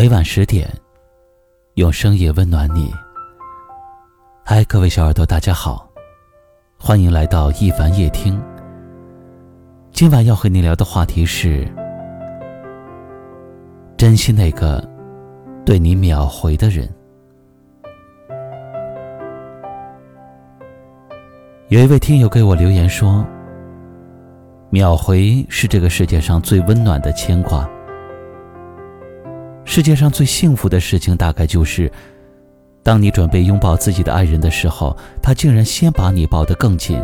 每晚十点，用声音温暖你。嗨，各位小耳朵，大家好，欢迎来到一凡夜听。今晚要和你聊的话题是：珍惜那个对你秒回的人。有一位听友给我留言说：“秒回是这个世界上最温暖的牵挂。世界上最幸福的事情，大概就是，当你准备拥抱自己的爱人的时候，他竟然先把你抱得更紧；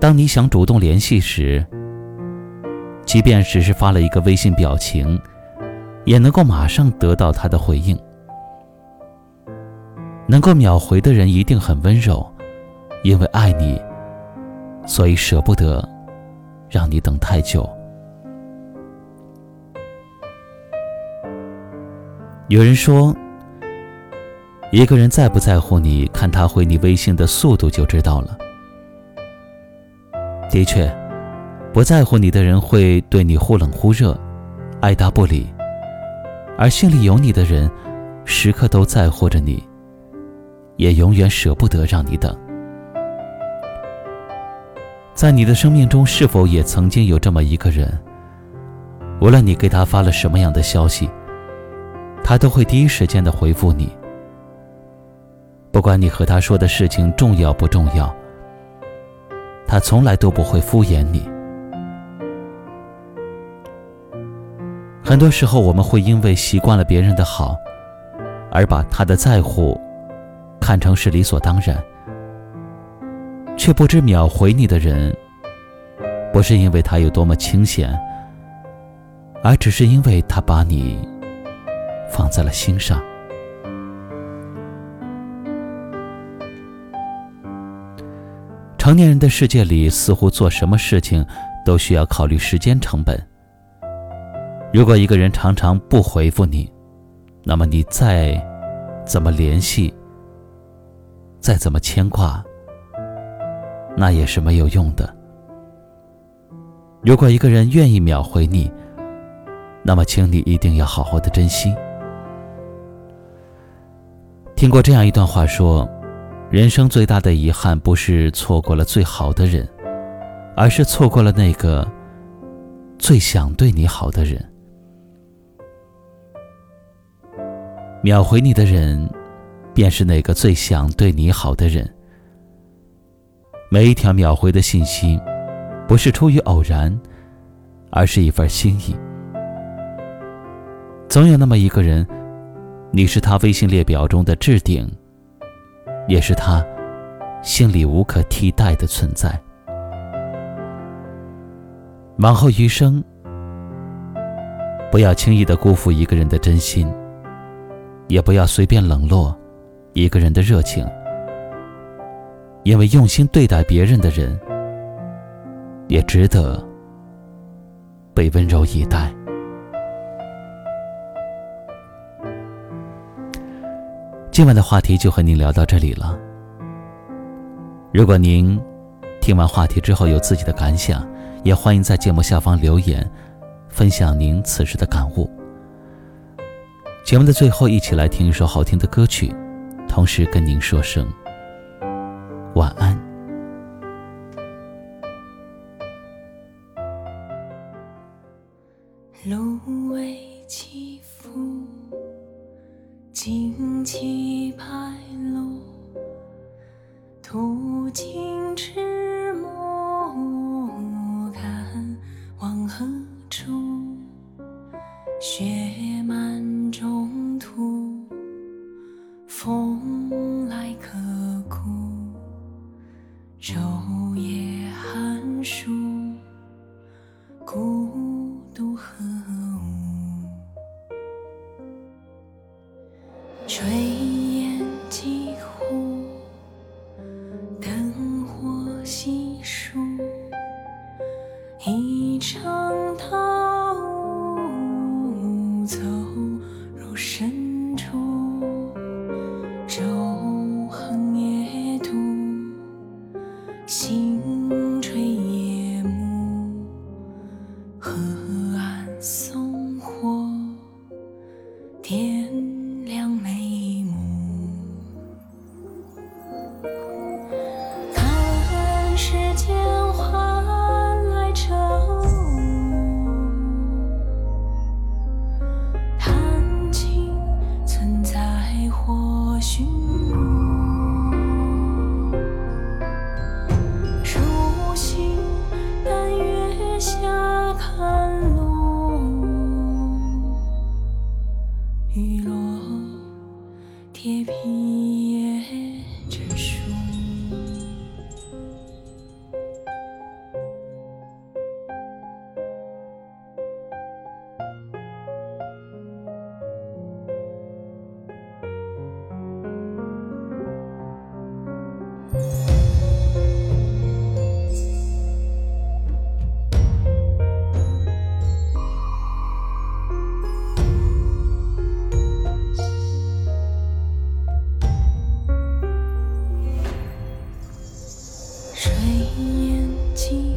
当你想主动联系时，即便只是发了一个微信表情，也能够马上得到他的回应。能够秒回的人，一定很温柔。”因为爱你，所以舍不得让你等太久。有人说，一个人在不在乎你，看他回你微信的速度就知道了。的确，不在乎你的人会对你忽冷忽热，爱答不理；而心里有你的人，时刻都在乎着你，也永远舍不得让你等。在你的生命中，是否也曾经有这么一个人？无论你给他发了什么样的消息，他都会第一时间的回复你。不管你和他说的事情重要不重要，他从来都不会敷衍你。很多时候，我们会因为习惯了别人的好，而把他的在乎看成是理所当然。却不知秒回你的人，不是因为他有多么清闲，而只是因为他把你放在了心上。成年人的世界里，似乎做什么事情都需要考虑时间成本。如果一个人常常不回复你，那么你再怎么联系，再怎么牵挂。那也是没有用的。如果一个人愿意秒回你，那么请你一定要好好的珍惜。听过这样一段话说，人生最大的遗憾不是错过了最好的人，而是错过了那个最想对你好的人。秒回你的人，便是那个最想对你好的人。每一条秒回的信息，不是出于偶然，而是一份心意。总有那么一个人，你是他微信列表中的置顶，也是他心里无可替代的存在。往后余生，不要轻易的辜负一个人的真心，也不要随便冷落一个人的热情。因为用心对待别人的人，也值得被温柔以待。今晚的话题就和您聊到这里了。如果您听完话题之后有自己的感想，也欢迎在节目下方留言，分享您此时的感悟。节目的最后，一起来听一首好听的歌曲，同时跟您说声。晚安。芦苇起旌旗吹 Ooh. 水烟几